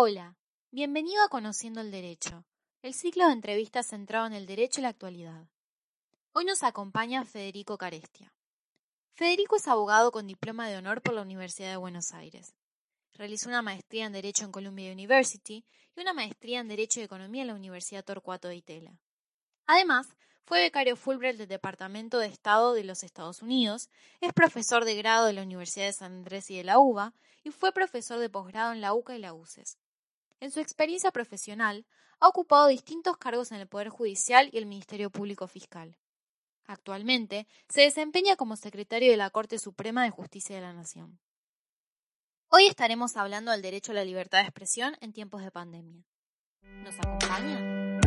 Hola, bienvenido a Conociendo el Derecho, el ciclo de entrevistas centrado en el derecho y la actualidad. Hoy nos acompaña Federico Carestia. Federico es abogado con diploma de honor por la Universidad de Buenos Aires. Realizó una maestría en Derecho en Columbia University y una maestría en Derecho y Economía en la Universidad Torcuato de Itela. Además, fue becario Fulbright del Departamento de Estado de los Estados Unidos, es profesor de grado de la Universidad de San Andrés y de la UBA y fue profesor de posgrado en la UCA y la UCES. En su experiencia profesional, ha ocupado distintos cargos en el Poder Judicial y el Ministerio Público Fiscal. Actualmente, se desempeña como secretario de la Corte Suprema de Justicia de la Nación. Hoy estaremos hablando del derecho a la libertad de expresión en tiempos de pandemia. ¿Nos acompaña?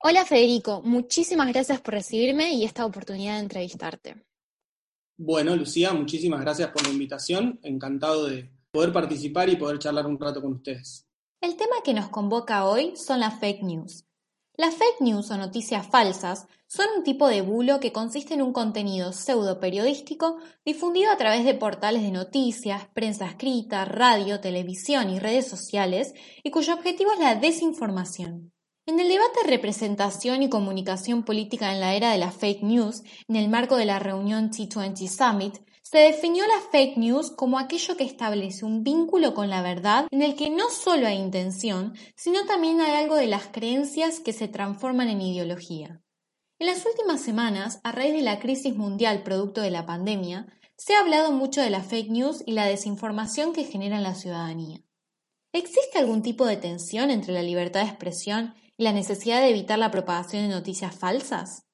Hola Federico, muchísimas gracias por recibirme y esta oportunidad de entrevistarte. Bueno, Lucía, muchísimas gracias por la invitación. Encantado de poder participar y poder charlar un rato con ustedes. El tema que nos convoca hoy son las fake news. Las fake news o noticias falsas son un tipo de bulo que consiste en un contenido pseudo periodístico difundido a través de portales de noticias, prensa escrita, radio, televisión y redes sociales y cuyo objetivo es la desinformación. En el debate de representación y comunicación política en la era de la fake news, en el marco de la reunión T20 Summit, se definió la fake news como aquello que establece un vínculo con la verdad en el que no solo hay intención, sino también hay algo de las creencias que se transforman en ideología. En las últimas semanas, a raíz de la crisis mundial producto de la pandemia, se ha hablado mucho de la fake news y la desinformación que genera en la ciudadanía. ¿Existe algún tipo de tensión entre la libertad de expresión la necesidad de evitar la propagación de noticias falsas?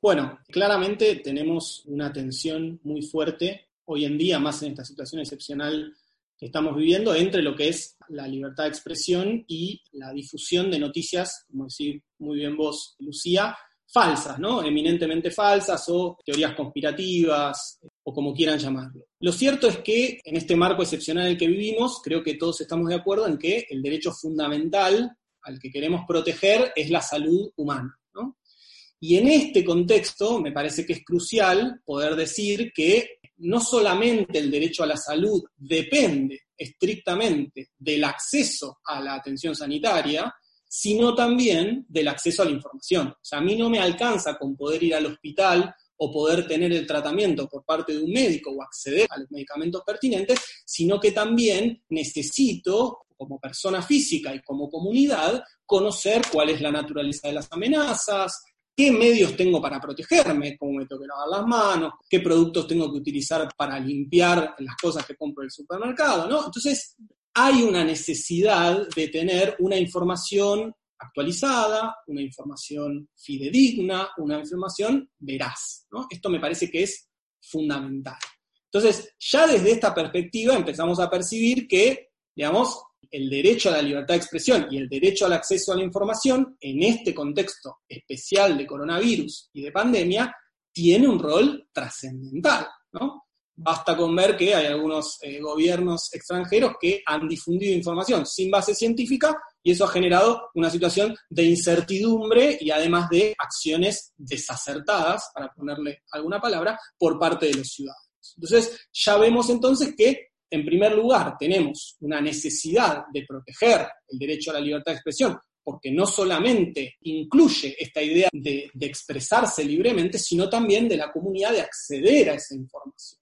Bueno, claramente tenemos una tensión muy fuerte hoy en día, más en esta situación excepcional que estamos viviendo, entre lo que es la libertad de expresión y la difusión de noticias, como decir muy bien vos, Lucía, falsas, ¿no? Eminentemente falsas o teorías conspirativas o como quieran llamarlo. Lo cierto es que en este marco excepcional en el que vivimos, creo que todos estamos de acuerdo en que el derecho fundamental al que queremos proteger es la salud humana. Y en este contexto me parece que es crucial poder decir que no solamente el derecho a la salud depende estrictamente del acceso a la atención sanitaria, sino también del acceso a la información. O sea, a mí no me alcanza con poder ir al hospital o poder tener el tratamiento por parte de un médico o acceder a los medicamentos pertinentes, sino que también necesito como persona física y como comunidad, conocer cuál es la naturaleza de las amenazas, qué medios tengo para protegerme, cómo me tengo que lavar las manos, qué productos tengo que utilizar para limpiar las cosas que compro en el supermercado. Entonces, hay una necesidad de tener una información actualizada, una información fidedigna, una información veraz. Esto me parece que es fundamental. Entonces, ya desde esta perspectiva empezamos a percibir que, digamos, el derecho a la libertad de expresión y el derecho al acceso a la información, en este contexto especial de coronavirus y de pandemia, tiene un rol trascendental. ¿no? Basta con ver que hay algunos eh, gobiernos extranjeros que han difundido información sin base científica y eso ha generado una situación de incertidumbre y además de acciones desacertadas, para ponerle alguna palabra, por parte de los ciudadanos. Entonces, ya vemos entonces que en primer lugar, tenemos una necesidad de proteger el derecho a la libertad de expresión, porque no solamente incluye esta idea de, expresarse libremente, sino también de la comunidad de acceder a esa información.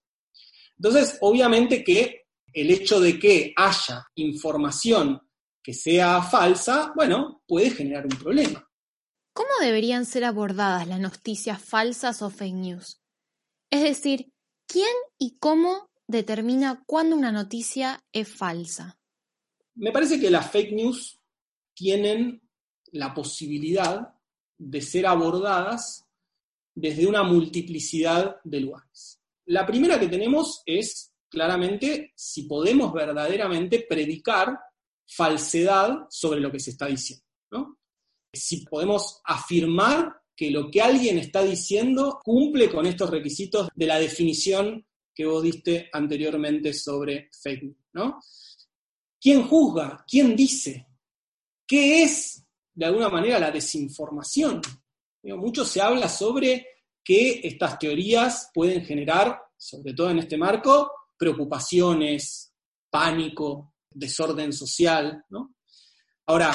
Entonces, obviamente que el hecho de que haya información que sea falsa, bueno, puede generar un problema. ¿Cómo deberían ser abordadas las noticias falsas o fake news? Es decir, ¿quién y cómo determina cuándo una noticia es falsa? Me parece que las fake news tienen la posibilidad de ser abordadas desde una multiplicidad de lugares. La primera que tenemos es claramente si podemos verdaderamente predicar falsedad sobre lo que se está diciendo. Si podemos afirmar que lo que alguien está diciendo cumple con estos requisitos de la definición que vos diste anteriormente sobre news, ¿no? ¿Quién juzga? ¿Quién dice? ¿Qué es, de alguna manera, la desinformación? mucho se habla sobre que estas teorías pueden generar, sobre todo en este marco, preocupaciones, pánico, desorden social. ¿no? Ahora,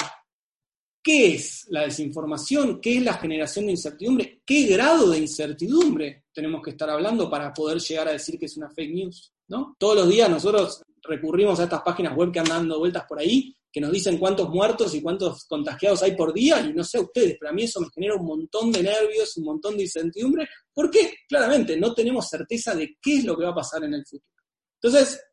¿qué es la desinformación? ¿Qué es la generación de incertidumbre? ¿Qué grado de incertidumbre tenemos que estar hablando para poder llegar a decir que es una fake news? ¿no? Todos los días nosotros recurrimos a estas páginas web que andan dando vueltas por ahí, que nos dicen cuántos muertos y cuántos contagiados hay por día, y no sé a ustedes, pero a mí eso me genera un montón de nervios, un montón de incertidumbre, porque claramente no tenemos certeza de qué es lo que va a pasar en el futuro. Entonces,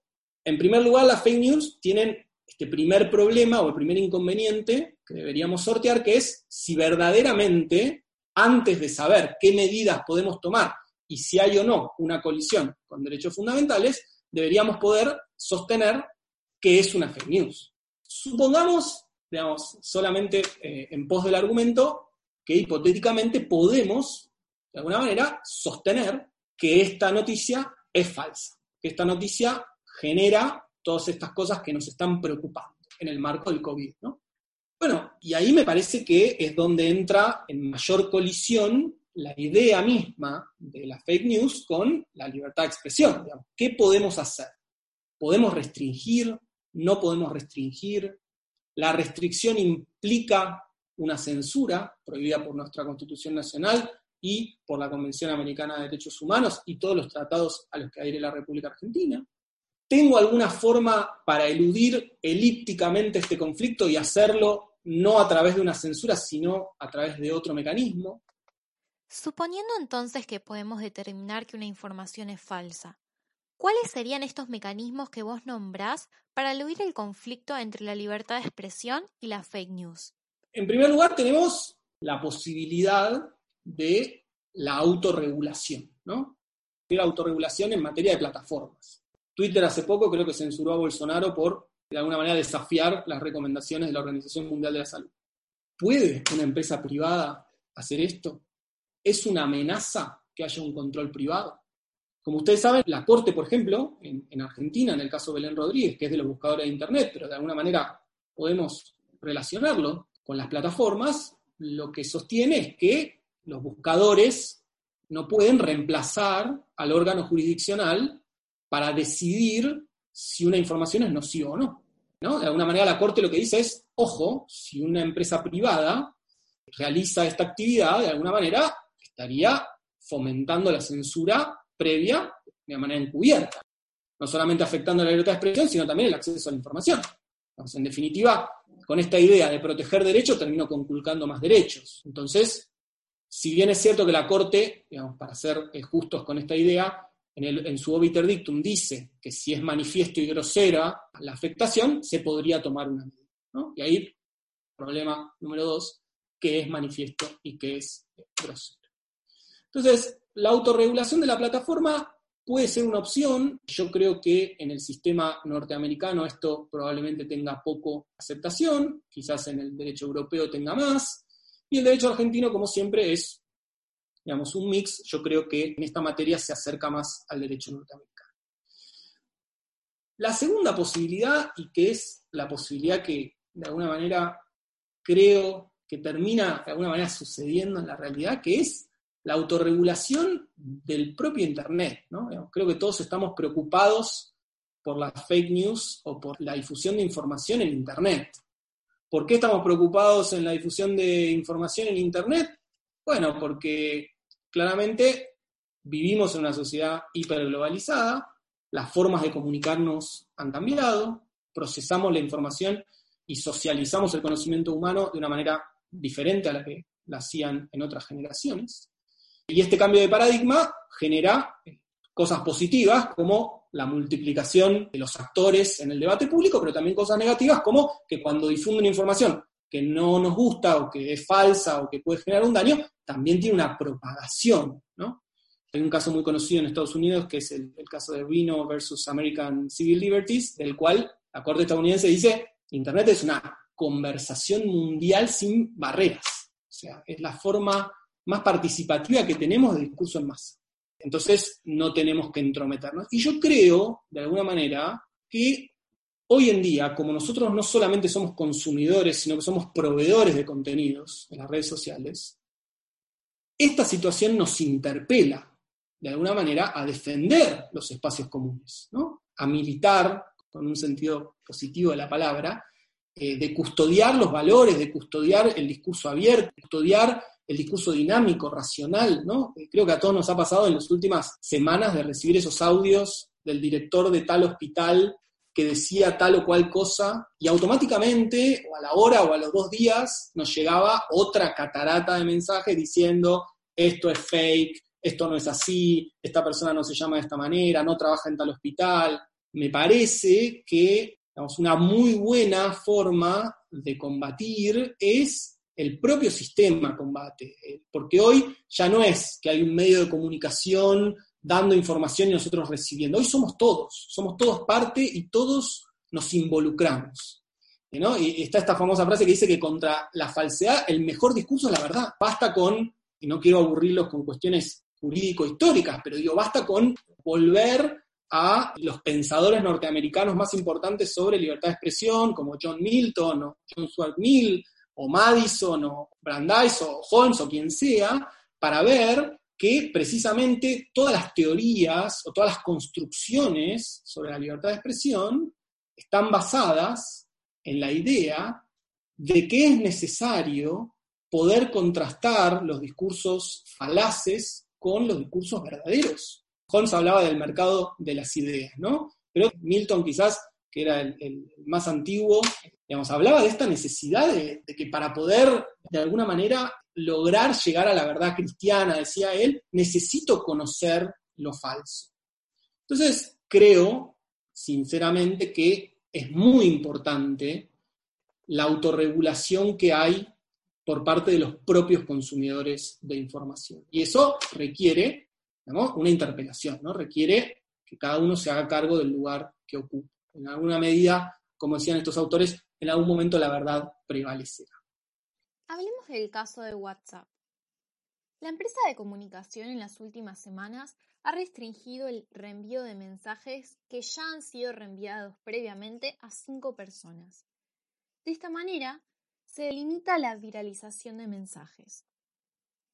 en primer lugar, las fake news tienen este primer problema o el primer inconveniente que deberíamos sortear, que es si verdaderamente, antes de saber qué medidas podemos tomar y si hay o no una colisión con derechos fundamentales, deberíamos poder sostener que es una fake news. Supongamos, digamos, solamente eh, en pos del argumento, que hipotéticamente podemos, de alguna manera, sostener que esta noticia es falsa, que esta noticia genera todas estas cosas que nos están preocupando en el marco del COVID. ¿no? Bueno, y ahí me parece que es donde entra en mayor colisión la idea misma de la fake news con la libertad de expresión. ¿Qué podemos hacer? ¿Podemos restringir? ¿No podemos restringir? La restricción implica una censura prohibida por nuestra Constitución Nacional y por la Convención Americana de Derechos Humanos y todos los tratados a los que adhiere la República Argentina. ¿Tengo alguna forma para eludir elípticamente este conflicto y hacerlo no a través de una censura, sino a través de otro mecanismo? Suponiendo entonces que podemos determinar que una información es falsa, ¿cuáles serían estos mecanismos que vos nombrás para eludir el conflicto entre la libertad de expresión y la fake news? En primer lugar, tenemos la posibilidad de la autorregulación, ¿no? La autorregulación en materia de plataformas. Twitter hace poco creo que censuró a Bolsonaro por, de alguna manera, desafiar las recomendaciones de la Organización Mundial de la Salud. ¿Puede una empresa privada hacer esto? ¿Es una amenaza que haya un control privado? Como ustedes saben, la Corte, por ejemplo, en, Argentina, en el caso de Belén Rodríguez, que es de los buscadores de Internet, pero de alguna manera podemos relacionarlo con las plataformas, lo que sostiene es que los buscadores no pueden reemplazar al órgano jurisdiccional para decidir si una información es nociva o no. De alguna manera la Corte lo que dice es, ojo, si una empresa privada realiza esta actividad, de alguna manera estaría fomentando la censura previa de manera encubierta. No solamente afectando la libertad de expresión, sino también el acceso a la información. En definitiva, con esta idea de proteger derechos, termino conculcando más derechos. Entonces, si bien es cierto que la Corte, digamos, para ser eh, justos con esta idea, en, su obiter dictum dice que si es manifiesto y grosera la afectación, se podría tomar una medida. Y ahí, problema número dos, que es manifiesto y que es grosero. Entonces, la autorregulación de la plataforma puede ser una opción. Yo creo que en el sistema norteamericano esto probablemente tenga poco aceptación, quizás en el derecho europeo tenga más, y el derecho argentino, como siempre, es digamos, un mix, yo creo que en esta materia se acerca más al derecho norteamericano. La segunda posibilidad, y que es la posibilidad que de alguna manera creo que termina de alguna manera sucediendo en la realidad, que es la autorregulación del propio Internet. Creo que todos estamos preocupados por las fake news o por la difusión de información en Internet. ¿Por qué estamos preocupados en la difusión de información en Internet? Bueno, porque Claramente vivimos en una sociedad hiperglobalizada, las formas de comunicarnos han cambiado, procesamos la información y socializamos el conocimiento humano de una manera diferente a la que la hacían en otras generaciones. Y este cambio de paradigma genera cosas positivas como la multiplicación de los actores en el debate público, pero también cosas negativas como que cuando difunden información que no nos gusta o que es falsa o que puede generar un daño, también tiene una propagación, ¿no? Hay un caso muy conocido en Estados Unidos que es el, caso de Reno versus American Civil Liberties, del cual la Corte estadounidense dice, Internet es una conversación mundial sin barreras, o sea, es la forma más participativa que tenemos de discurso en masa. Entonces, no tenemos que entrometernos. Y yo creo, de alguna manera, que Hoy en día, como nosotros no solamente somos consumidores, sino que somos proveedores de contenidos en las redes sociales, esta situación nos interpela de alguna manera a defender los espacios comunes, ¿no? a militar, con un sentido positivo de la palabra, eh, de custodiar los valores, de custodiar el discurso abierto, de custodiar el discurso dinámico, racional. Eh, creo que a todos nos ha pasado en las últimas semanas de recibir esos audios del director de tal hospital que decía tal o cual cosa y automáticamente, o a la hora o a los dos días, nos llegaba otra catarata de mensajes diciendo esto es fake, esto no es así, esta persona no se llama de esta manera, no trabaja en tal hospital. Me parece que una muy buena forma de combatir es el propio sistema combate, eh, porque hoy ya no es que hay un medio de comunicación dando información y nosotros recibiendo. Hoy somos todos, somos todos parte y todos nos involucramos. ¿no? Y está esta famosa frase que dice que contra la falsedad el mejor discurso es la verdad. Basta con, y no quiero aburrirlos con cuestiones jurídico-históricas, pero digo, basta con volver a los pensadores norteamericanos más importantes sobre libertad de expresión, como John Milton, o John Stuart Mill, o Madison, o Brandeis, o Holmes, o quien sea, para ver que precisamente todas las teorías o todas las construcciones sobre la libertad de expresión están basadas en la idea de que es necesario poder contrastar los discursos falaces con los discursos verdaderos. Holmes hablaba del mercado de las ideas, ¿no? Pero Milton quizás, que era el, más antiguo, digamos, hablaba de esta necesidad de, que para poder, de alguna manera, lograr llegar a la verdad cristiana, decía él, necesito conocer lo falso. Entonces, creo, sinceramente, que es muy importante la autorregulación que hay por parte de los propios consumidores de información. Y eso requiere una interpelación, ¿no? requiere que cada uno se haga cargo del lugar que ocupa. En alguna medida, como decían estos autores, en algún momento la verdad prevalecerá. Hablemos del caso de WhatsApp. La empresa de comunicación en las últimas semanas ha restringido el reenvío de mensajes que ya han sido reenviados previamente a cinco personas. De esta manera, se limita la viralización de mensajes.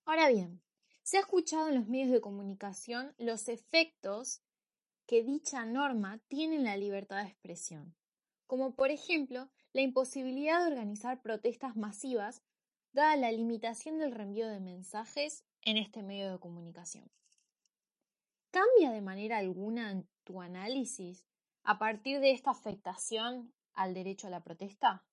Ahora bien, se ha escuchado en los medios de comunicación los efectos que dicha norma tiene en la libertad de expresión, como por ejemplo la imposibilidad de organizar protestas masivas dada la limitación del reenvío de mensajes en este medio de comunicación. ¿Cambia de manera alguna tu análisis a partir de esta afectación al derecho a la protesta?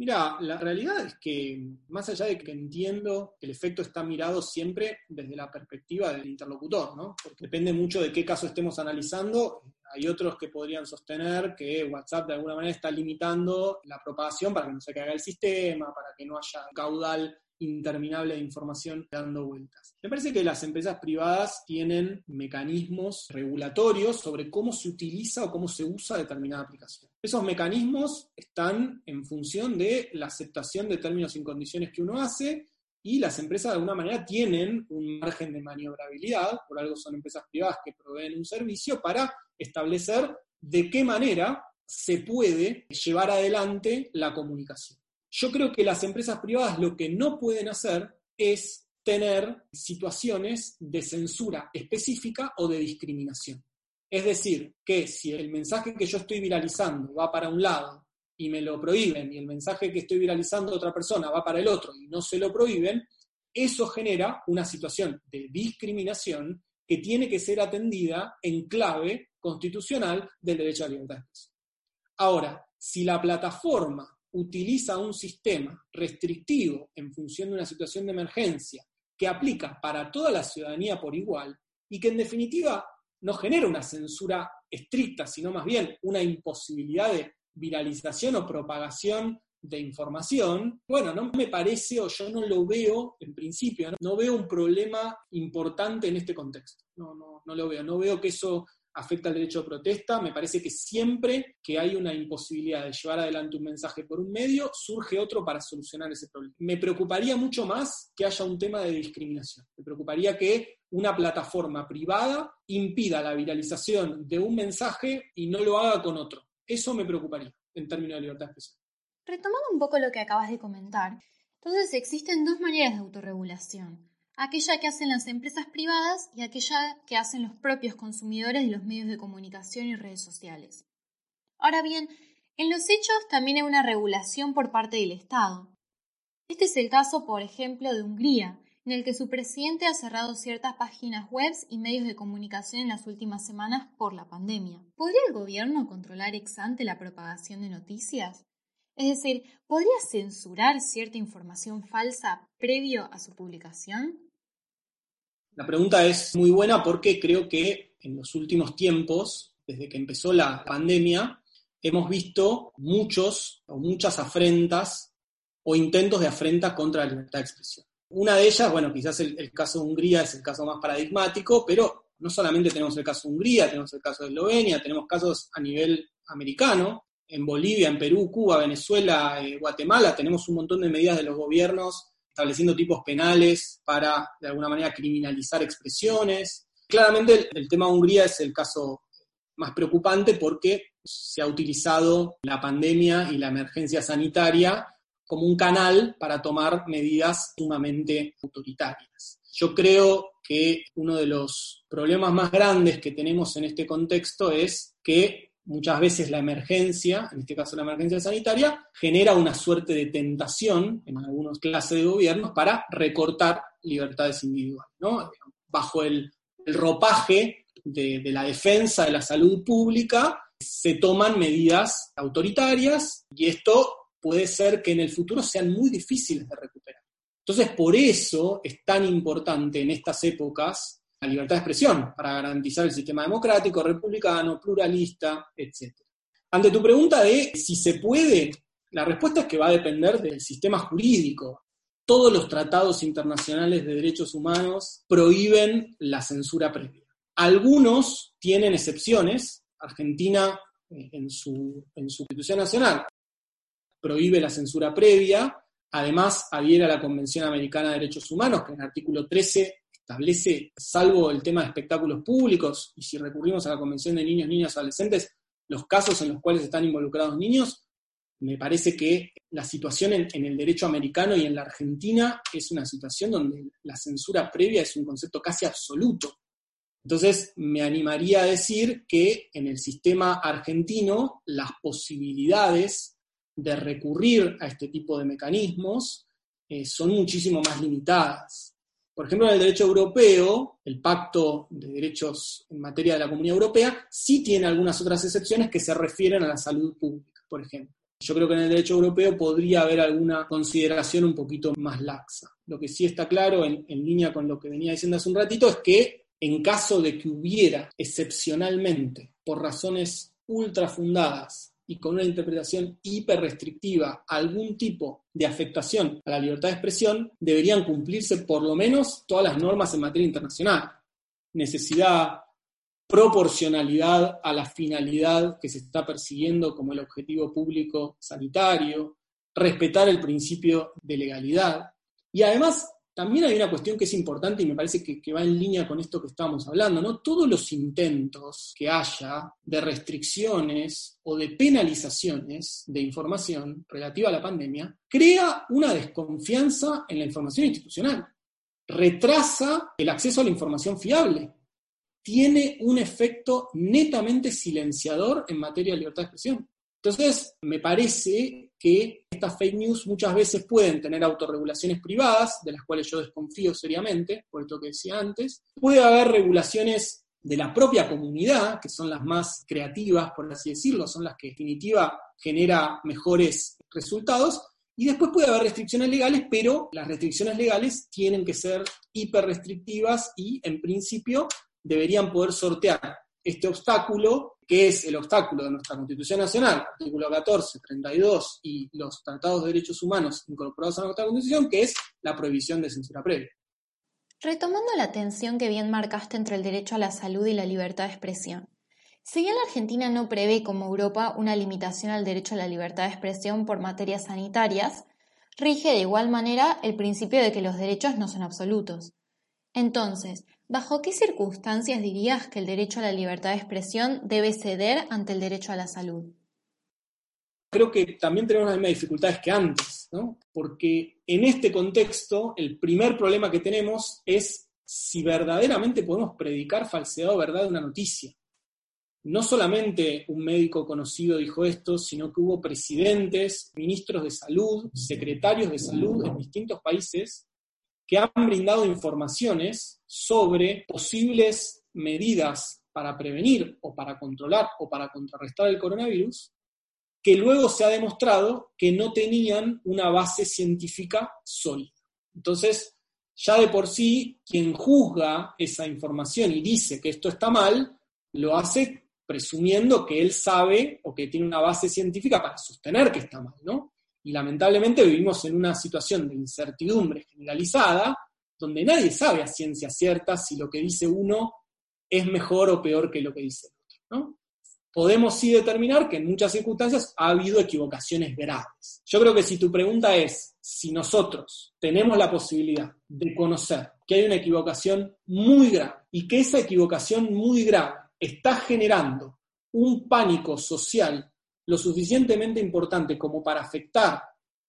Mira, la realidad es que más allá de que entiendo que el efecto está mirado siempre desde la perspectiva del interlocutor, ¿no? Porque depende mucho de qué caso estemos analizando. Hay otros que podrían sostener que WhatsApp de alguna manera está limitando la propagación para que no se caiga el sistema, para que no haya caudal interminable de información dando vueltas. Me parece que las empresas privadas tienen mecanismos regulatorios sobre cómo se utiliza o cómo se usa determinada aplicación. Esos mecanismos están en función de la aceptación de términos y condiciones que uno hace y las empresas de alguna manera tienen un margen de maniobrabilidad, por algo son empresas privadas que proveen un servicio, para establecer de qué manera se puede llevar adelante la comunicación. Yo creo que las empresas privadas lo que no pueden hacer es tener situaciones de censura específica o de discriminación. Es decir, que si el mensaje que yo estoy viralizando va para un lado y me lo prohíben, y el mensaje que estoy viralizando a otra persona va para el otro y no se lo prohíben, eso genera una situación de discriminación que tiene que ser atendida en clave constitucional del derecho a la libertad. Ahora, si la plataforma utiliza un sistema restrictivo en función de una situación de emergencia que aplica para toda la ciudadanía por igual y que en definitiva no genera una censura estricta, sino más bien una imposibilidad de viralización o propagación de información, bueno, no me parece o yo no lo veo en principio, no, veo un problema importante en este contexto, no, no, no lo veo, no veo que eso afecta al derecho de protesta. Me parece que siempre que hay una imposibilidad de llevar adelante un mensaje por un medio, surge otro para solucionar ese problema. Me preocuparía mucho más que haya un tema de discriminación. Me preocuparía que una plataforma privada impida la viralización de un mensaje y no lo haga con otro. Eso me preocuparía en términos de libertad de expresión. Retomando un poco lo que acabas de comentar, entonces existen dos maneras de autorregulación. Aquella que hacen las empresas privadas y aquella que hacen los propios consumidores de los medios de comunicación y redes sociales. Ahora bien, en los hechos también hay una regulación por parte del Estado. Este es el caso, por ejemplo, de Hungría, en el que su presidente ha cerrado ciertas páginas web y medios de comunicación en las últimas semanas por la pandemia. ¿Podría el gobierno controlar ex ante la propagación de noticias? Es decir, ¿podría censurar cierta información falsa previo a su publicación? La pregunta es muy buena porque creo que en los últimos tiempos, desde que empezó la pandemia, hemos visto muchos o muchas afrentas o intentos de afrenta contra la libertad de expresión. Una de ellas, bueno, quizás el, caso de Hungría es el caso más paradigmático, pero no solamente tenemos el caso de Hungría, tenemos el caso de Eslovenia, tenemos casos a nivel americano, en Bolivia, en Perú, Cuba, Venezuela, eh, Guatemala, tenemos un montón de medidas de los gobiernos estableciendo tipos penales para, de alguna manera, criminalizar expresiones. Claramente el, tema de Hungría es el caso más preocupante porque se ha utilizado la pandemia y la emergencia sanitaria como un canal para tomar medidas sumamente autoritarias. Yo creo que uno de los problemas más grandes que tenemos en este contexto es que muchas veces la emergencia, en este caso la emergencia sanitaria, genera una suerte de tentación en algunas clases de gobiernos para recortar libertades individuales. Bajo el, ropaje de la defensa de la salud pública, se toman medidas autoritarias y esto puede ser que en el futuro sean muy difíciles de recuperar. Entonces, por eso es tan importante en estas épocas la libertad de expresión, para garantizar el sistema democrático, republicano, pluralista, etc. Ante tu pregunta de si se puede, la respuesta es que va a depender del sistema jurídico. Todos los tratados internacionales de derechos humanos prohíben la censura previa. Algunos tienen excepciones. Argentina, eh, en su, en su Constitución Nacional, prohíbe la censura previa, además adhiere a la Convención Americana de Derechos Humanos, que en el artículo 13 establece, salvo el tema de espectáculos públicos, y si recurrimos a la Convención de Niños, Niñas, Adolescentes, los casos en los cuales están involucrados niños, me parece que la situación en, el derecho americano y en la Argentina es una situación donde la censura previa es un concepto casi absoluto. Entonces, me animaría a decir que en el sistema argentino las posibilidades de recurrir a este tipo de mecanismos eh, son muchísimo más limitadas. Por ejemplo, en el derecho europeo, el Pacto de Derechos en materia de la Comunidad Europea sí tiene algunas otras excepciones que se refieren a la salud pública, por ejemplo. Yo creo que en el derecho europeo podría haber alguna consideración un poquito más laxa. Lo que sí está claro, en, línea con lo que venía diciendo hace un ratito, es que en caso de que hubiera excepcionalmente, por razones ultra fundadas, y con una interpretación hiperrestrictiva algún tipo de afectación a la libertad de expresión, deberían cumplirse por lo menos todas las normas en materia internacional. Necesidad, proporcionalidad a la finalidad que se está persiguiendo como el objetivo público sanitario, respetar el principio de legalidad y además también hay una cuestión que es importante y me parece que, va en línea con esto que estábamos hablando, ¿no? Todos los intentos que haya de restricciones o de penalizaciones de información relativa a la pandemia crea una desconfianza en la información institucional, retrasa el acceso a la información fiable, tiene un efecto netamente silenciador en materia de libertad de expresión. Entonces, me parece que estas fake news muchas veces pueden tener autorregulaciones privadas, de las cuales yo desconfío seriamente, por esto que decía antes. Puede haber regulaciones de la propia comunidad, que son las más creativas, por así decirlo, son las que en definitiva genera mejores resultados. Y después puede haber restricciones legales, pero las restricciones legales tienen que ser hiper restrictivas y en principio deberían poder sortear este obstáculo, que es el obstáculo de nuestra Constitución Nacional, artículo 14, 32 y los tratados de derechos humanos incorporados a nuestra Constitución, que es la prohibición de censura previa. Retomando la tensión que bien marcaste entre el derecho a la salud y la libertad de expresión, si bien la Argentina no prevé como Europa una limitación al derecho a la libertad de expresión por materias sanitarias, rige de igual manera el principio de que los derechos no son absolutos. Entonces, ¿bajo qué circunstancias dirías que el derecho a la libertad de expresión debe ceder ante el derecho a la salud? creo que también tenemos las mismas dificultades que antes, ¿no? Porque en este contexto, el primer problema que tenemos es si verdaderamente podemos predicar falsedad o verdad de una noticia. No solamente un médico conocido dijo esto, sino que hubo presidentes, ministros de salud, secretarios de salud en distintos países que han brindado informaciones sobre posibles medidas para prevenir o para controlar o para contrarrestar el coronavirus, que luego se ha demostrado que no tenían una base científica sólida. Entonces, ya de por sí, quien juzga esa información y dice que esto está mal, lo hace presumiendo que él sabe o que tiene una base científica para sostener que está mal, ¿no? Y lamentablemente vivimos en una situación de incertidumbre generalizada, donde nadie sabe a ciencia cierta si lo que dice uno es mejor o peor que lo que dice el otro. ¿no? Podemos sí determinar que en muchas circunstancias ha habido equivocaciones graves. Yo creo que si tu pregunta es si nosotros tenemos la posibilidad de conocer que hay una equivocación muy grave y que esa equivocación muy grave está generando un pánico social lo suficientemente importante como para afectar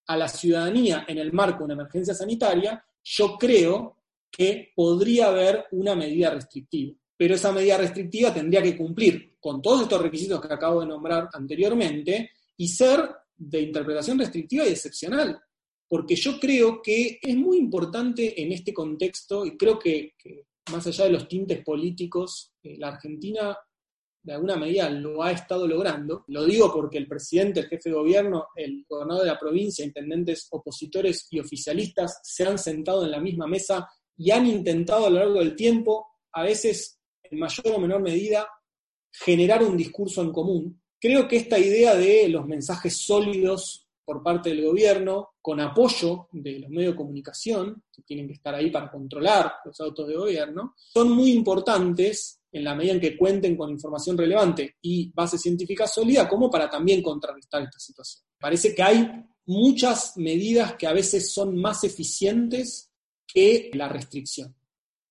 a la ciudadanía en el marco de una emergencia sanitaria, yo creo que podría haber una medida restrictiva. Pero esa medida restrictiva tendría que cumplir con todos estos requisitos que acabo de nombrar anteriormente y ser de interpretación restrictiva y excepcional. Porque yo creo que es muy importante en este contexto, y creo que, más allá de los tintes políticos, eh, la Argentina de alguna medida lo ha estado logrando. Lo digo porque el presidente, el jefe de gobierno, el gobernador de la provincia, intendentes opositores y oficialistas se han sentado en la misma mesa y han intentado a lo largo del tiempo, a veces en mayor o menor medida, generar un discurso en común. Creo que esta idea de los mensajes sólidos por parte del gobierno, con apoyo de los medios de comunicación, que tienen que estar ahí para controlar los autos de gobierno, son muy importantes en la medida en que cuenten con información relevante y base científica sólida, como para también contrarrestar esta situación. Parece que hay muchas medidas que a veces son más eficientes que la restricción.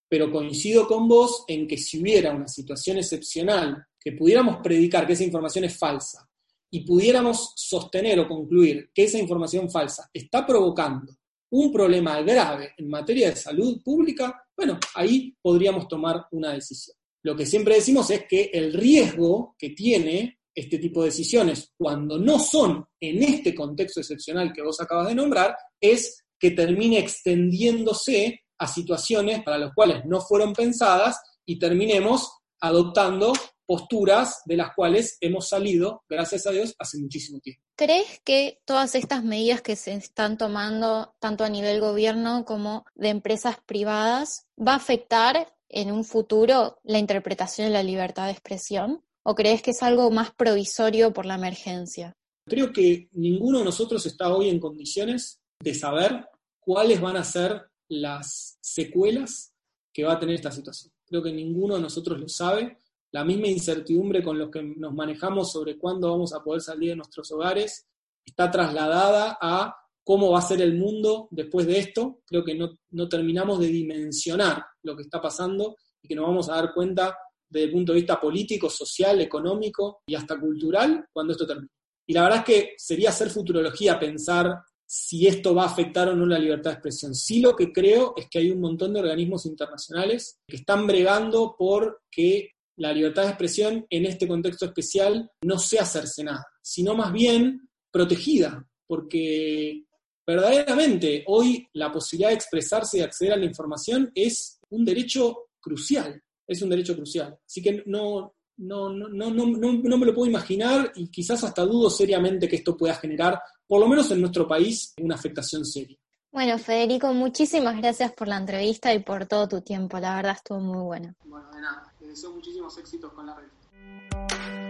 Pero coincido con vos en que si hubiera una situación excepcional, que pudiéramos predicar que esa información es falsa y pudiéramos sostener o concluir que esa información falsa está provocando un problema grave en materia de salud pública, bueno, ahí podríamos tomar una decisión. Lo que siempre decimos es que el riesgo que tiene este tipo de decisiones cuando no son en este contexto excepcional que vos acabas de nombrar es que termine extendiéndose a situaciones para las cuales no fueron pensadas y terminemos adoptando posturas de las cuales hemos salido, gracias a Dios, hace muchísimo tiempo. ¿Crees que todas estas medidas que se están tomando, tanto a nivel gobierno como de empresas privadas, va a afectar en un futuro la interpretación de la libertad de expresión? ¿O crees que es algo más provisorio por la emergencia? Creo que ninguno de nosotros está hoy en condiciones de saber cuáles van a ser las secuelas que va a tener esta situación. Creo que ninguno de nosotros lo sabe. La misma incertidumbre con la que nos manejamos sobre cuándo vamos a poder salir de nuestros hogares está trasladada a cómo va a ser el mundo después de esto. Creo que no, terminamos de dimensionar lo que está pasando y que nos vamos a dar cuenta desde el punto de vista político, social, económico y hasta cultural cuando esto termine. Y la verdad es que sería hacer futurología pensar si esto va a afectar o no la libertad de expresión. Sí lo que creo es que hay un montón de organismos internacionales que están bregando por que la libertad de expresión en este contexto especial no sea cercenada, sino más bien protegida, porque verdaderamente hoy la posibilidad de expresarse y acceder a la información es un derecho crucial, es un derecho crucial. Así que no, no, no, no, no, me lo puedo imaginar y quizás hasta dudo seriamente que esto pueda generar, por lo menos en nuestro país, una afectación seria. Bueno, Federico, muchísimas gracias por la entrevista y por todo tu tiempo. La verdad estuvo muy buena. Bueno, de nada. Les deseo muchísimos éxitos con la red.